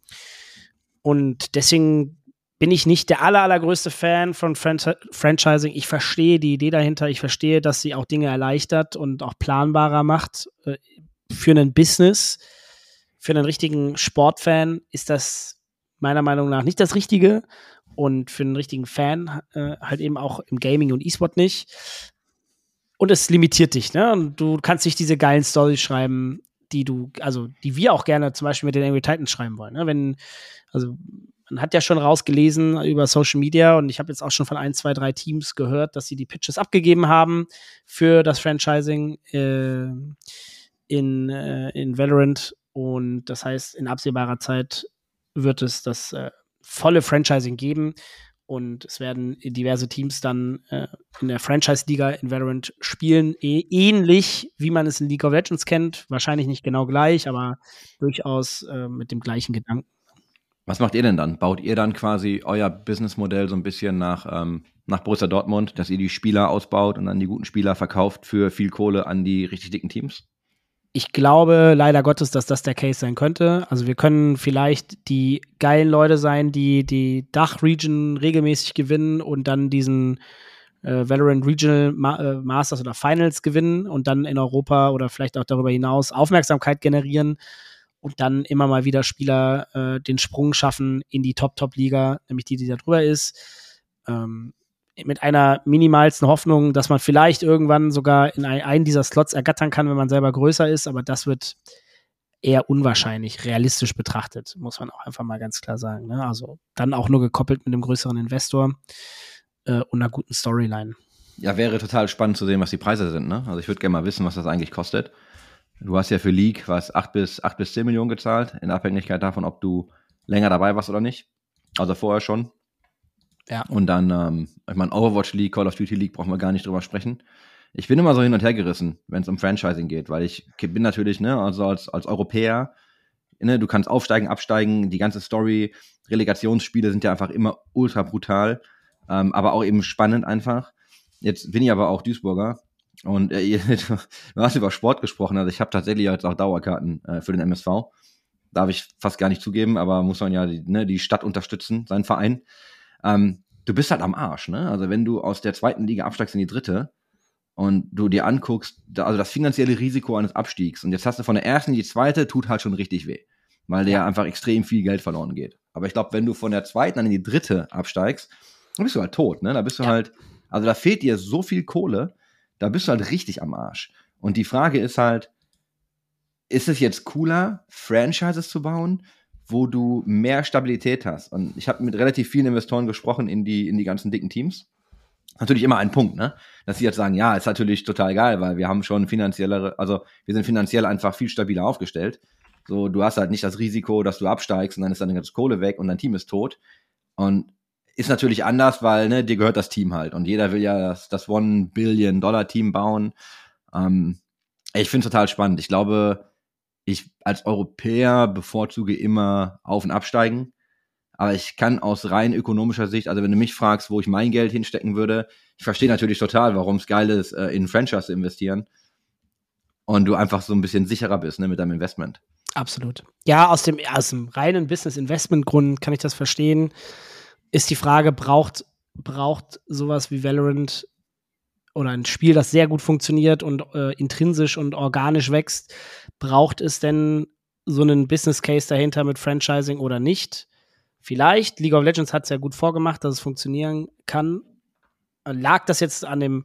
und deswegen bin ich nicht der aller, allergrößte Fan von Fran Franchising. Ich verstehe die Idee dahinter. Ich verstehe, dass sie auch Dinge erleichtert und auch planbarer macht. Äh, für einen Business, für einen richtigen Sportfan ist das meiner Meinung nach nicht das Richtige und für einen richtigen Fan äh, halt eben auch im Gaming und E-Sport nicht. Und es limitiert dich, ne? Und du kannst nicht diese geilen Storys schreiben, die du, also die wir auch gerne zum Beispiel mit den Angry Titans schreiben wollen. Ne? Wenn, also man hat ja schon rausgelesen über Social Media und ich habe jetzt auch schon von ein, zwei, drei Teams gehört, dass sie die Pitches abgegeben haben für das Franchising äh, in, äh, in Valorant. Und das heißt, in absehbarer Zeit wird es das äh, volle Franchising geben. Und es werden diverse Teams dann äh, in der Franchise-Liga in Valorant spielen, e ähnlich wie man es in League of Legends kennt. Wahrscheinlich nicht genau gleich, aber durchaus äh, mit dem gleichen Gedanken. Was macht ihr denn dann? Baut ihr dann quasi euer Businessmodell so ein bisschen nach, ähm, nach Borussia Dortmund, dass ihr die Spieler ausbaut und dann die guten Spieler verkauft für viel Kohle an die richtig dicken Teams? Ich glaube leider Gottes, dass das der Case sein könnte. Also wir können vielleicht die geilen Leute sein, die die Dach-Region regelmäßig gewinnen und dann diesen äh, Valorant Regional Ma äh, Masters oder Finals gewinnen und dann in Europa oder vielleicht auch darüber hinaus Aufmerksamkeit generieren und dann immer mal wieder Spieler äh, den Sprung schaffen in die Top-Top-Liga, nämlich die, die da drüber ist. Ähm, mit einer minimalsten Hoffnung, dass man vielleicht irgendwann sogar in einen dieser Slots ergattern kann, wenn man selber größer ist, aber das wird eher unwahrscheinlich, realistisch betrachtet, muss man auch einfach mal ganz klar sagen. Ne? Also dann auch nur gekoppelt mit einem größeren Investor äh, und einer guten Storyline. Ja, wäre total spannend zu sehen, was die Preise sind. Ne? Also ich würde gerne mal wissen, was das eigentlich kostet. Du hast ja für League was 8 bis, 8 bis 10 Millionen gezahlt, in Abhängigkeit davon, ob du länger dabei warst oder nicht. Also vorher schon. Ja. Und dann, ähm, ich meine, Overwatch League, Call of Duty League brauchen wir gar nicht drüber sprechen. Ich bin immer so hin und her gerissen, wenn es um Franchising geht, weil ich bin natürlich, ne, also als, als Europäer, ne, du kannst aufsteigen, absteigen, die ganze Story, Relegationsspiele sind ja einfach immer ultra brutal, ähm, aber auch eben spannend einfach. Jetzt bin ich aber auch Duisburger und äh, du hast über Sport gesprochen, also ich habe tatsächlich jetzt auch Dauerkarten äh, für den MSV. Darf ich fast gar nicht zugeben, aber muss man ja die, ne, die Stadt unterstützen, seinen Verein ähm, du bist halt am Arsch, ne? Also wenn du aus der zweiten Liga absteigst in die dritte und du dir anguckst, da, also das finanzielle Risiko eines Abstiegs und jetzt hast du von der ersten in die zweite, tut halt schon richtig weh, weil ja einfach extrem viel Geld verloren geht. Aber ich glaube, wenn du von der zweiten dann in die dritte absteigst, dann bist du halt tot, ne? Da bist du ja. halt, also da fehlt dir so viel Kohle, da bist du halt richtig am Arsch. Und die Frage ist halt, ist es jetzt cooler, Franchises zu bauen wo du mehr Stabilität hast. Und ich habe mit relativ vielen Investoren gesprochen in die, in die ganzen dicken Teams. Natürlich immer ein Punkt, ne? Dass sie jetzt sagen, ja, ist natürlich total geil, weil wir haben schon finanziellere, also wir sind finanziell einfach viel stabiler aufgestellt. So, du hast halt nicht das Risiko, dass du absteigst und dann ist deine ganze Kohle weg und dein Team ist tot. Und ist natürlich anders, weil, ne, dir gehört das Team halt. Und jeder will ja das, das One-Billion-Dollar-Team bauen. Ähm, Ich finde es total spannend. Ich glaube, ich als Europäer bevorzuge immer Auf- und Absteigen. Aber ich kann aus rein ökonomischer Sicht, also wenn du mich fragst, wo ich mein Geld hinstecken würde, ich verstehe natürlich total, warum es geil ist, äh, in Franchise zu investieren. Und du einfach so ein bisschen sicherer bist ne, mit deinem Investment. Absolut. Ja, aus dem, aus dem reinen Business-Investment-Grund kann ich das verstehen. Ist die Frage, braucht, braucht sowas wie Valorant oder ein Spiel, das sehr gut funktioniert und äh, intrinsisch und organisch wächst, braucht es denn so einen Business Case dahinter mit Franchising oder nicht? Vielleicht. League of Legends hat es ja gut vorgemacht, dass es funktionieren kann. Lag das jetzt an dem,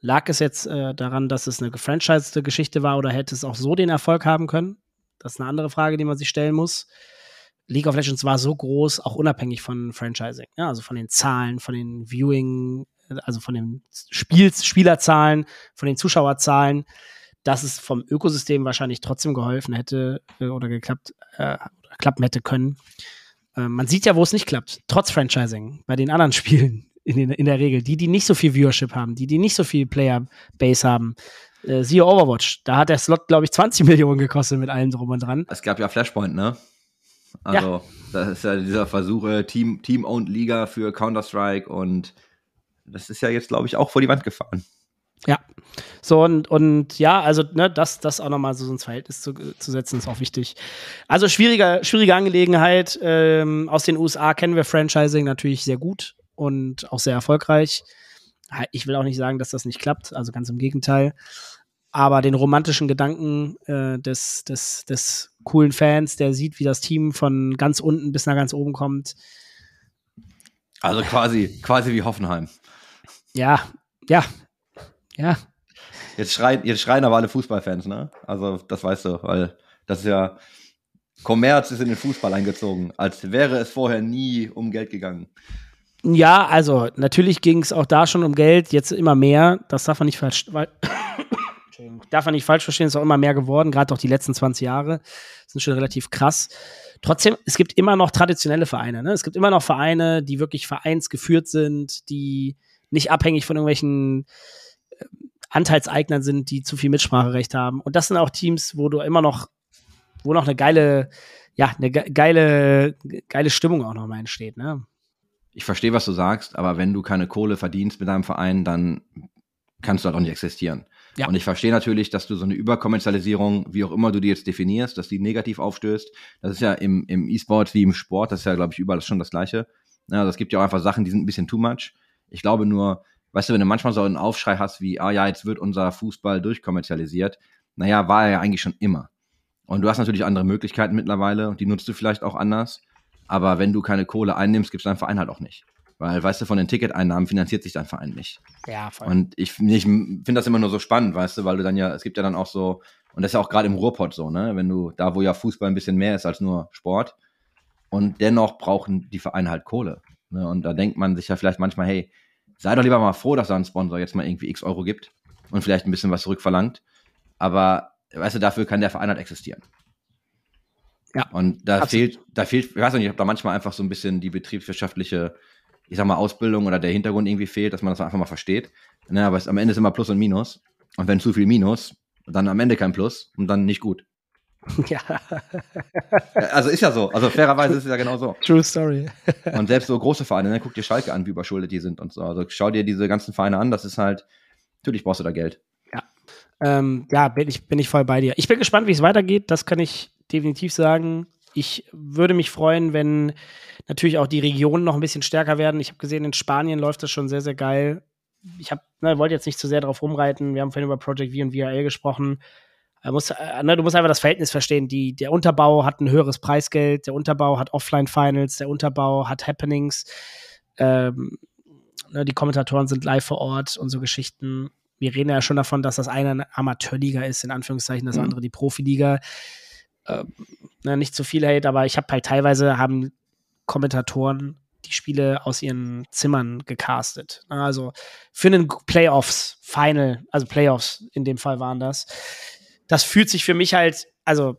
lag es jetzt äh, daran, dass es eine gefranchisete Geschichte war oder hätte es auch so den Erfolg haben können? Das ist eine andere Frage, die man sich stellen muss. League of Legends war so groß, auch unabhängig von Franchising. Ja, also von den Zahlen, von den Viewing, also von den Spiels Spielerzahlen, von den Zuschauerzahlen, dass es vom Ökosystem wahrscheinlich trotzdem geholfen hätte äh, oder geklappt, äh, klappen hätte können. Äh, man sieht ja, wo es nicht klappt, trotz Franchising, bei den anderen Spielen in, in, in der Regel. Die, die nicht so viel Viewership haben, die, die nicht so viel Player-Base haben. Äh, siehe Overwatch, da hat der Slot, glaube ich, 20 Millionen gekostet mit allem drum und dran. Es gab ja Flashpoint, ne? Also, ja. das ist ja dieser Versuch, äh, Team, für Counter-Strike und das ist ja jetzt, glaube ich, auch vor die Wand gefahren. Ja. So, und, und ja, also, ne, das, das auch nochmal so ins Verhältnis zu, zu setzen, ist auch wichtig. Also, schwierige, schwierige Angelegenheit. Ähm, aus den USA kennen wir Franchising natürlich sehr gut und auch sehr erfolgreich. Ich will auch nicht sagen, dass das nicht klappt, also ganz im Gegenteil. Aber den romantischen Gedanken äh, des, des, des coolen Fans, der sieht, wie das Team von ganz unten bis nach ganz oben kommt. Also quasi, quasi wie Hoffenheim. Ja, ja, ja. Jetzt schreien, jetzt schreien aber alle Fußballfans, ne? Also, das weißt du, weil das ist ja, Kommerz ist in den Fußball eingezogen, als wäre es vorher nie um Geld gegangen. Ja, also natürlich ging es auch da schon um Geld, jetzt immer mehr. Das darf man nicht falsch, darf man nicht falsch verstehen, ist auch immer mehr geworden, gerade auch die letzten 20 Jahre sind schon relativ krass. Trotzdem, es gibt immer noch traditionelle Vereine. Ne? Es gibt immer noch Vereine, die wirklich vereinsgeführt sind, die nicht abhängig von irgendwelchen äh, Anteilseignern sind, die zu viel Mitspracherecht haben. Und das sind auch Teams, wo du immer noch, wo noch eine geile, ja, eine geile, geile Stimmung auch nochmal entsteht. Ne? Ich verstehe, was du sagst, aber wenn du keine Kohle verdienst mit deinem Verein, dann kannst du halt auch nicht existieren. Ja. Und ich verstehe natürlich, dass du so eine Überkommerzialisierung, wie auch immer du die jetzt definierst, dass die negativ aufstößt. Das ist ja im, im E-Sport wie im Sport, das ist ja, glaube ich, überall schon das Gleiche. Ja, also es gibt ja auch einfach Sachen, die sind ein bisschen too much. Ich glaube nur, weißt du, wenn du manchmal so einen Aufschrei hast wie, ah ja, jetzt wird unser Fußball durchkommerzialisiert, naja, war er ja eigentlich schon immer. Und du hast natürlich andere Möglichkeiten mittlerweile und die nutzt du vielleicht auch anders. Aber wenn du keine Kohle einnimmst, gibst du deinen Verein halt auch nicht. Weil, weißt du, von den Ticketeinnahmen finanziert sich dein Verein nicht. Ja, voll. Und ich, ich finde das immer nur so spannend, weißt du, weil du dann ja, es gibt ja dann auch so, und das ist ja auch gerade im Ruhrpott so, ne, wenn du, da wo ja Fußball ein bisschen mehr ist als nur Sport, und dennoch brauchen die Vereine halt Kohle. Ne? Und da denkt man sich ja vielleicht manchmal, hey, sei doch lieber mal froh, dass da ein Sponsor jetzt mal irgendwie x Euro gibt und vielleicht ein bisschen was zurückverlangt. Aber, weißt du, dafür kann der Verein halt existieren. Ja. Und da absolut. fehlt, da fehlt, ich weiß nicht, ich habe da manchmal einfach so ein bisschen die betriebswirtschaftliche ich sag mal, Ausbildung oder der Hintergrund irgendwie fehlt, dass man das einfach mal versteht. Ne, aber es, am Ende ist immer Plus und Minus. Und wenn zu viel Minus, dann am Ende kein Plus und dann nicht gut. Ja. also ist ja so. Also fairerweise ist es ja genau so. True Story. und selbst so große Vereine, ne, guck dir Schalke an, wie überschuldet die sind und so. Also schau dir diese ganzen Vereine an, das ist halt, natürlich brauchst du da Geld. Ja. Ähm, ja, bin ich, bin ich voll bei dir. Ich bin gespannt, wie es weitergeht. Das kann ich definitiv sagen. Ich würde mich freuen, wenn natürlich auch die Regionen noch ein bisschen stärker werden. Ich habe gesehen, in Spanien läuft das schon sehr, sehr geil. Ich habe, ne, wollte jetzt nicht zu sehr darauf rumreiten. Wir haben vorhin über Project V und VRL gesprochen. Du musst, äh, ne, du musst einfach das Verhältnis verstehen. Die, der Unterbau hat ein höheres Preisgeld, der Unterbau hat Offline-Finals, der Unterbau hat Happenings. Ähm, ne, die Kommentatoren sind live vor Ort und so Geschichten. Wir reden ja schon davon, dass das eine eine Amateurliga ist, in Anführungszeichen, das mhm. andere die Profiliga. Ne, nicht zu viel Hate, aber ich habe halt teilweise haben Kommentatoren die Spiele aus ihren Zimmern gecastet. Also für einen Playoffs, Final, also Playoffs in dem Fall waren das. Das fühlt sich für mich halt, also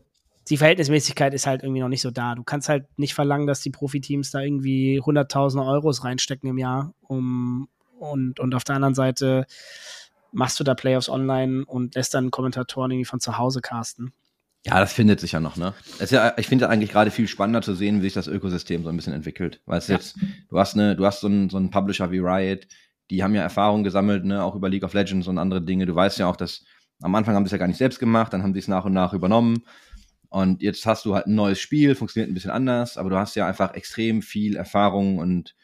die Verhältnismäßigkeit ist halt irgendwie noch nicht so da. Du kannst halt nicht verlangen, dass die Profiteams da irgendwie 100.000 Euros reinstecken im Jahr, um und, und auf der anderen Seite machst du da Playoffs online und lässt dann Kommentatoren irgendwie von zu Hause casten. Ja, das findet sich ja noch, ne? ist ja, ich finde eigentlich gerade viel spannender zu sehen, wie sich das Ökosystem so ein bisschen entwickelt. Weißt du ja. jetzt, du hast eine, du hast so einen, so einen Publisher wie Riot, die haben ja Erfahrungen gesammelt, ne, auch über League of Legends und andere Dinge. Du weißt ja auch, dass am Anfang haben sie es ja gar nicht selbst gemacht, dann haben sie es nach und nach übernommen. Und jetzt hast du halt ein neues Spiel, funktioniert ein bisschen anders, aber du hast ja einfach extrem viel Erfahrung und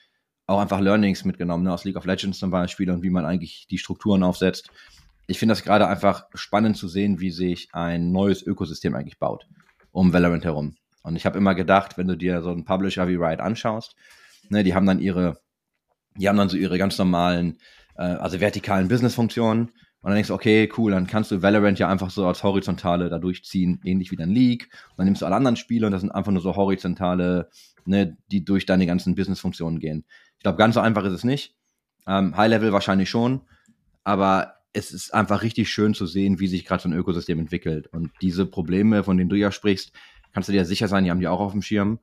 auch einfach Learnings mitgenommen, ne, aus League of Legends zum Beispiel und wie man eigentlich die Strukturen aufsetzt ich finde das gerade einfach spannend zu sehen, wie sich ein neues Ökosystem eigentlich baut um Valorant herum. Und ich habe immer gedacht, wenn du dir so einen Publisher wie Riot anschaust, ne, die haben dann ihre, die haben dann so ihre ganz normalen, äh, also vertikalen Business-Funktionen. Und dann denkst du, okay, cool, dann kannst du Valorant ja einfach so als horizontale da durchziehen, ähnlich wie dein League. Und dann nimmst du alle anderen Spiele und das sind einfach nur so horizontale, ne, die durch deine ganzen Business-Funktionen gehen. Ich glaube, ganz so einfach ist es nicht. Ähm, High-Level wahrscheinlich schon, aber es ist einfach richtig schön zu sehen, wie sich gerade so ein Ökosystem entwickelt. Und diese Probleme, von denen du ja sprichst, kannst du dir sicher sein, die haben die auch auf dem Schirm.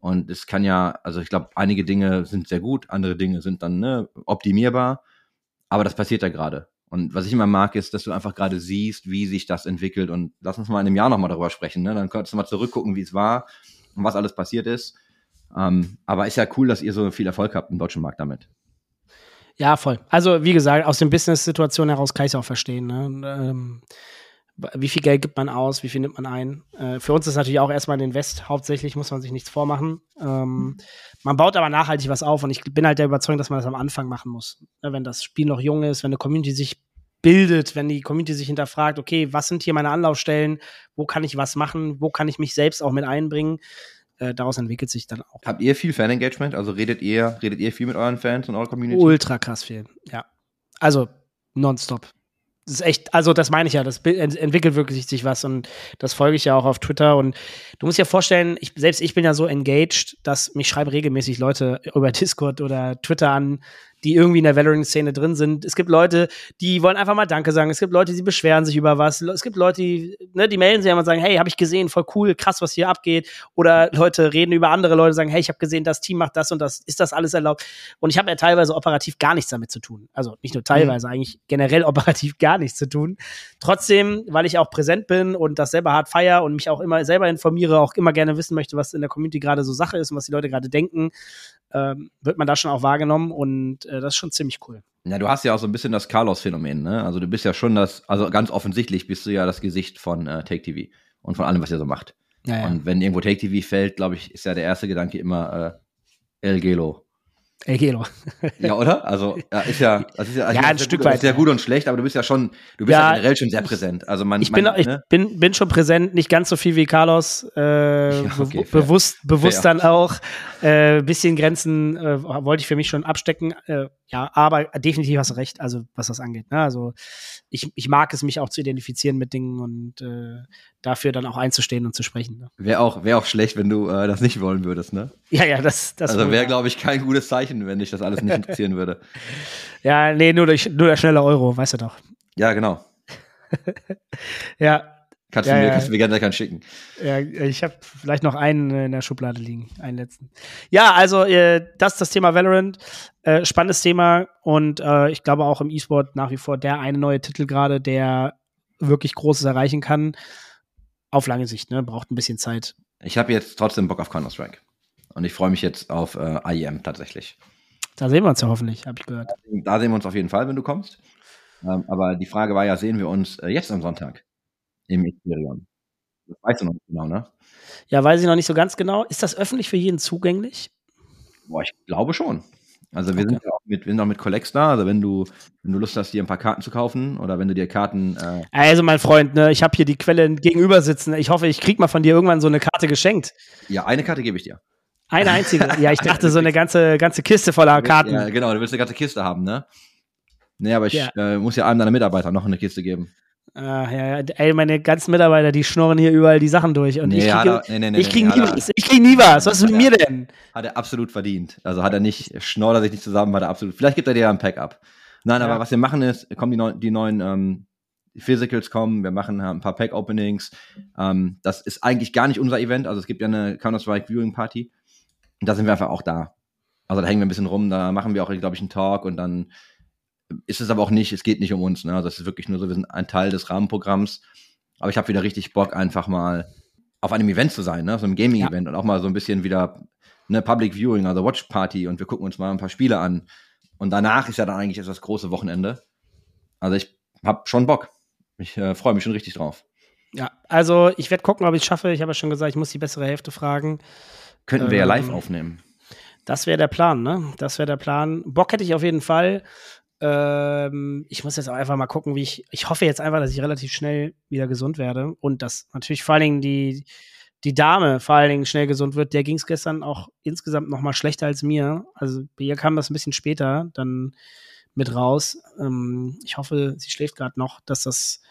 Und es kann ja, also ich glaube, einige Dinge sind sehr gut, andere Dinge sind dann ne, optimierbar. Aber das passiert ja gerade. Und was ich immer mag, ist, dass du einfach gerade siehst, wie sich das entwickelt. Und lass uns mal in einem Jahr nochmal darüber sprechen. Ne? Dann könntest du mal zurückgucken, wie es war und was alles passiert ist. Ähm, aber ist ja cool, dass ihr so viel Erfolg habt im deutschen Markt damit. Ja, voll. Also, wie gesagt, aus den Business-Situationen heraus kann ich es auch verstehen. Ne? Ähm, wie viel Geld gibt man aus, wie viel nimmt man ein? Äh, für uns ist natürlich auch erstmal ein Invest, hauptsächlich muss man sich nichts vormachen. Ähm, man baut aber nachhaltig was auf und ich bin halt der Überzeugung, dass man das am Anfang machen muss. Ja, wenn das Spiel noch jung ist, wenn eine Community sich bildet, wenn die Community sich hinterfragt, okay, was sind hier meine Anlaufstellen, wo kann ich was machen, wo kann ich mich selbst auch mit einbringen, äh, daraus entwickelt sich dann auch. Habt ihr viel Fan-Engagement? Also redet ihr, redet ihr viel mit euren Fans und eurer Community? Ultra krass viel, ja. Also nonstop. Das ist echt, also das meine ich ja, das entwickelt wirklich sich was und das folge ich ja auch auf Twitter und du musst dir vorstellen, ich, selbst ich bin ja so engaged, dass mich schreiben regelmäßig Leute über Discord oder Twitter an, die irgendwie in der Valorant-Szene drin sind. Es gibt Leute, die wollen einfach mal Danke sagen. Es gibt Leute, die beschweren sich über was. Es gibt Leute, die, ne, die melden sich und sagen, hey, habe ich gesehen, voll cool, krass, was hier abgeht. Oder Leute reden über andere Leute, sagen, hey, ich habe gesehen, das Team macht das und das. Ist das alles erlaubt? Und ich habe ja teilweise operativ gar nichts damit zu tun. Also nicht nur teilweise, mhm. eigentlich generell operativ gar nichts zu tun. Trotzdem, weil ich auch präsent bin und das selber hart feier und mich auch immer selber informiere, auch immer gerne wissen möchte, was in der Community gerade so Sache ist und was die Leute gerade denken, ähm, wird man da schon auch wahrgenommen und äh, das ist schon ziemlich cool. Ja, du hast ja auch so ein bisschen das Carlos-Phänomen, ne? Also du bist ja schon das, also ganz offensichtlich bist du ja das Gesicht von äh, Take TV und von allem, was er so macht. Ja, ja. Und wenn irgendwo Take TV fällt, glaube ich, ist ja der erste Gedanke immer äh, El Gelo. El Gelo. ja, oder? Also, ja, ist ja, das ist ja, ja ein Stück gut, weit. Sehr gut und schlecht, aber du bist ja schon, du bist ja, ja generell schon sehr präsent. Also man, ich, bin, man, ich ne? bin, bin schon präsent, nicht ganz so viel wie Carlos, äh, ja, okay, be bewusst, bewusst dann auch. Äh, bisschen Grenzen äh, wollte ich für mich schon abstecken. Äh, ja, aber definitiv hast du recht, also was das angeht. Ne? Also ich, ich mag es, mich auch zu identifizieren mit Dingen und äh, dafür dann auch einzustehen und zu sprechen. Ne? Wäre auch, wär auch schlecht, wenn du äh, das nicht wollen würdest, ne? Ja, ja, das, das Also wäre, glaube ich, kein gutes Zeichen, wenn dich das alles nicht interessieren würde. Ja, nee, nur, durch, nur der schnelle Euro, weißt du doch. Ja, genau. ja, Kannst, ja, du mir, ja. kannst du mir gerne gleich schicken. Ja, ich habe vielleicht noch einen in der Schublade liegen, einen letzten. Ja, also äh, das ist das Thema Valorant. Äh, spannendes Thema und äh, ich glaube auch im E-Sport nach wie vor der eine neue Titel gerade, der wirklich Großes erreichen kann. Auf lange Sicht, ne? Braucht ein bisschen Zeit. Ich habe jetzt trotzdem Bock auf Counter-Strike. Und ich freue mich jetzt auf äh, IEM tatsächlich. Da sehen wir uns ja hoffentlich, habe ich gehört. Da sehen wir uns auf jeden Fall, wenn du kommst. Ähm, aber die Frage war ja, sehen wir uns äh, jetzt am Sonntag? im Ethereum. Das weißt du noch nicht genau, ne? Ja, weiß ich noch nicht so ganz genau. Ist das öffentlich für jeden zugänglich? Boah, ich glaube schon. Also wir okay. sind ja auch mit, wir sind auch mit Collects da. Also wenn du, wenn du Lust hast, dir ein paar Karten zu kaufen oder wenn du dir Karten. Äh also mein Freund, ne, ich habe hier die Quelle gegenüber sitzen. Ich hoffe, ich krieg mal von dir irgendwann so eine Karte geschenkt. Ja, eine Karte gebe ich dir. Eine einzige. ja, ich dachte so eine ganze, ganze Kiste voller Karten. Ja, genau, du willst eine ganze Kiste haben, ne? Nee, aber ich ja. äh, muss ja einem deiner Mitarbeiter noch eine Kiste geben. Ah, ja, ja, ey, meine ganzen Mitarbeiter, die schnurren hier überall die Sachen durch. Und nee, ich kriege nee, nee, nee, ich krieg nie, was. Ich krieg nie was. Was ist mit mir denn? Hat er absolut verdient. Also hat er nicht, schnurrt er sich nicht zusammen, hat er absolut. Vielleicht gibt er dir ja ein Pack ab. Nein, ja. aber was wir machen ist, kommen die, neuen, die neuen ähm, Physicals kommen, wir machen ein paar Pack-Openings. Ähm, das ist eigentlich gar nicht unser Event. Also es gibt ja eine Counter-Strike Viewing Party. Und da sind wir einfach auch da. Also da hängen wir ein bisschen rum, da machen wir auch, glaube ich, einen Talk und dann ist es aber auch nicht, es geht nicht um uns. Ne? Also das ist wirklich nur so, wir sind ein Teil des Rahmenprogramms. Aber ich habe wieder richtig Bock, einfach mal auf einem Event zu sein, ne? so einem Gaming-Event ja. und auch mal so ein bisschen wieder ne, Public Viewing, also Watch Party und wir gucken uns mal ein paar Spiele an. Und danach ist ja dann eigentlich das große Wochenende. Also ich habe schon Bock. Ich äh, freue mich schon richtig drauf. Ja, also ich werde gucken, ob ich es schaffe. Ich habe ja schon gesagt, ich muss die bessere Hälfte fragen. Könnten wir ähm, ja live aufnehmen. Das wäre der Plan, ne? Das wäre der Plan. Bock hätte ich auf jeden Fall. Ähm, ich muss jetzt auch einfach mal gucken, wie ich. Ich hoffe jetzt einfach, dass ich relativ schnell wieder gesund werde und dass natürlich vor allen Dingen die, die Dame vor allen Dingen schnell gesund wird. Der ging es gestern auch insgesamt noch mal schlechter als mir. Also bei ihr kam das ein bisschen später dann mit raus. Ähm, ich hoffe, sie schläft gerade noch, dass das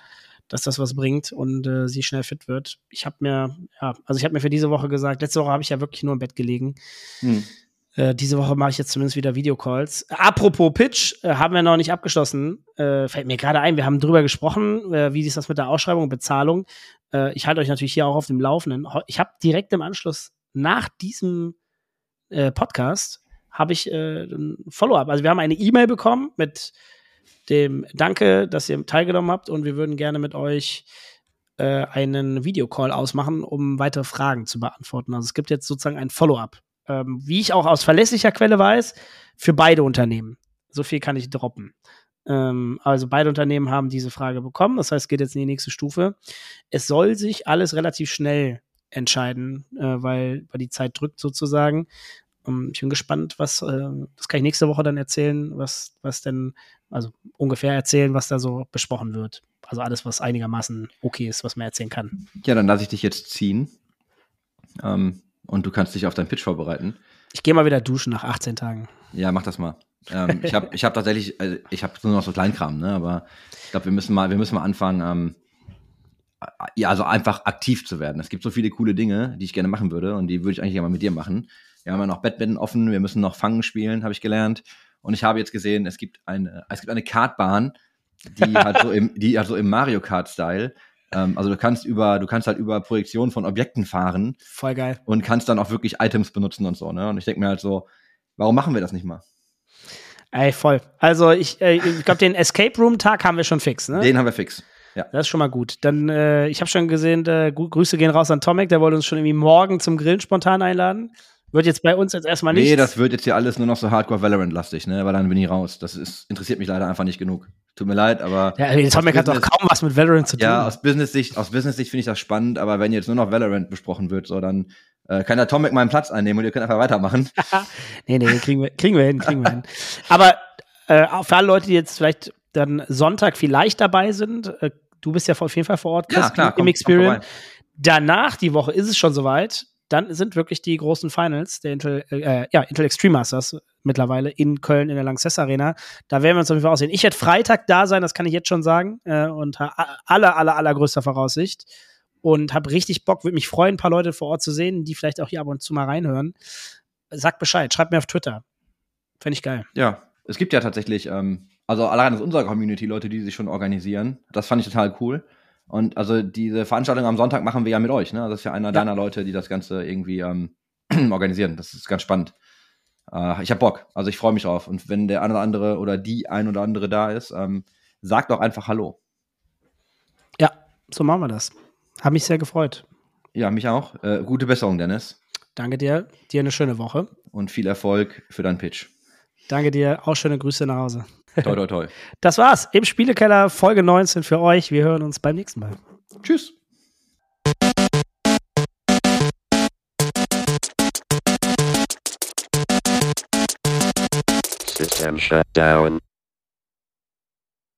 dass das was bringt und äh, sie schnell fit wird. Ich habe mir, ja, also ich habe mir für diese Woche gesagt, letzte Woche habe ich ja wirklich nur im Bett gelegen. Hm. Äh, diese Woche mache ich jetzt zumindest wieder Videocalls. Apropos Pitch, äh, haben wir noch nicht abgeschlossen. Äh, fällt mir gerade ein, wir haben drüber gesprochen, äh, wie ist das mit der Ausschreibung und Bezahlung. Äh, ich halte euch natürlich hier auch auf dem Laufenden. Ich habe direkt im Anschluss nach diesem äh, Podcast habe ich ein Follow-up. Also wir haben eine E-Mail bekommen mit dem Danke, dass ihr teilgenommen habt und wir würden gerne mit euch einen Videocall ausmachen, um weitere Fragen zu beantworten. Also es gibt jetzt sozusagen ein Follow-up ähm, wie ich auch aus verlässlicher Quelle weiß, für beide Unternehmen. So viel kann ich droppen. Ähm, also beide Unternehmen haben diese Frage bekommen. Das heißt, es geht jetzt in die nächste Stufe. Es soll sich alles relativ schnell entscheiden, äh, weil, weil die Zeit drückt sozusagen. Ähm, ich bin gespannt, was, äh, das kann ich nächste Woche dann erzählen, was, was denn, also ungefähr erzählen, was da so besprochen wird. Also alles, was einigermaßen okay ist, was man erzählen kann. Ja, dann lasse ich dich jetzt ziehen. Ähm, und du kannst dich auf deinen Pitch vorbereiten. Ich gehe mal wieder duschen nach 18 Tagen. Ja, mach das mal. ähm, ich habe ich hab tatsächlich, also ich habe nur noch so Kleinkram, ne? aber ich glaube, wir müssen mal, wir müssen mal anfangen, ähm, ja, also einfach aktiv zu werden. Es gibt so viele coole Dinge, die ich gerne machen würde und die würde ich eigentlich mal mit dir machen. Wir haben ja noch Badminton offen, wir müssen noch Fangen spielen, habe ich gelernt. Und ich habe jetzt gesehen, es gibt eine, es gibt eine Kartbahn, die halt so im, die so im Mario Kart Style ähm, also du kannst über, du kannst halt über Projektion von Objekten fahren. Voll geil. Und kannst dann auch wirklich Items benutzen und so, ne? Und ich denke mir halt so, warum machen wir das nicht mal? Ey, voll. Also ich, äh, ich glaube, den Escape Room Tag haben wir schon fix, ne? Den haben wir fix. Ja. Das ist schon mal gut. Dann, äh, ich habe schon gesehen, äh, Grüße gehen raus an Tomek, der wollte uns schon irgendwie morgen zum Grillen spontan einladen. Wird jetzt bei uns jetzt erstmal nicht. Nee, das wird jetzt hier alles nur noch so Hardcore Valorant-lastig, ne? Weil dann bin ich raus. Das ist, interessiert mich leider einfach nicht genug. Tut mir leid, aber. Ja, Tomek hat doch kaum was mit Valorant zu tun. Ja, aus Business-Sicht, aus Business-Sicht finde ich das spannend, aber wenn jetzt nur noch Valorant besprochen wird, so dann äh, kann der Tomek meinen Platz einnehmen und ihr könnt einfach weitermachen. nee, nee, kriegen wir, kriegen wir hin, kriegen wir hin. Aber äh, für alle Leute, die jetzt vielleicht dann Sonntag vielleicht dabei sind, äh, du bist ja auf jeden Fall vor Ort, Chris, ja, klar, im komm, Experience. Danach die Woche ist es schon soweit dann sind wirklich die großen Finals der Intel, äh, ja, Intel Extreme Masters mittlerweile in Köln in der Lanxess Arena. Da werden wir uns auf jeden Fall aussehen. Ich werde Freitag da sein, das kann ich jetzt schon sagen, äh, unter aller, aller, allergrößter Voraussicht. Und habe richtig Bock, würde mich freuen, ein paar Leute vor Ort zu sehen, die vielleicht auch hier ab und zu mal reinhören. Sagt Bescheid, schreibt mir auf Twitter. Fände ich geil. Ja, es gibt ja tatsächlich, ähm, also allein aus unserer Community Leute, die sich schon organisieren. Das fand ich total cool. Und also diese Veranstaltung am Sonntag machen wir ja mit euch. Ne? Das ist ja einer ja. deiner Leute, die das Ganze irgendwie ähm, organisieren. Das ist ganz spannend. Äh, ich habe Bock. Also ich freue mich drauf. Und wenn der eine oder andere oder die ein oder andere da ist, ähm, sagt doch einfach Hallo. Ja, so machen wir das. Hab mich sehr gefreut. Ja, mich auch. Äh, gute Besserung, Dennis. Danke dir. Dir eine schöne Woche. Und viel Erfolg für deinen Pitch. Danke dir. Auch schöne Grüße nach Hause. Toi, toi, toi. Das war's im Spielekeller Folge 19 für euch. Wir hören uns beim nächsten Mal. Tschüss. System shut down.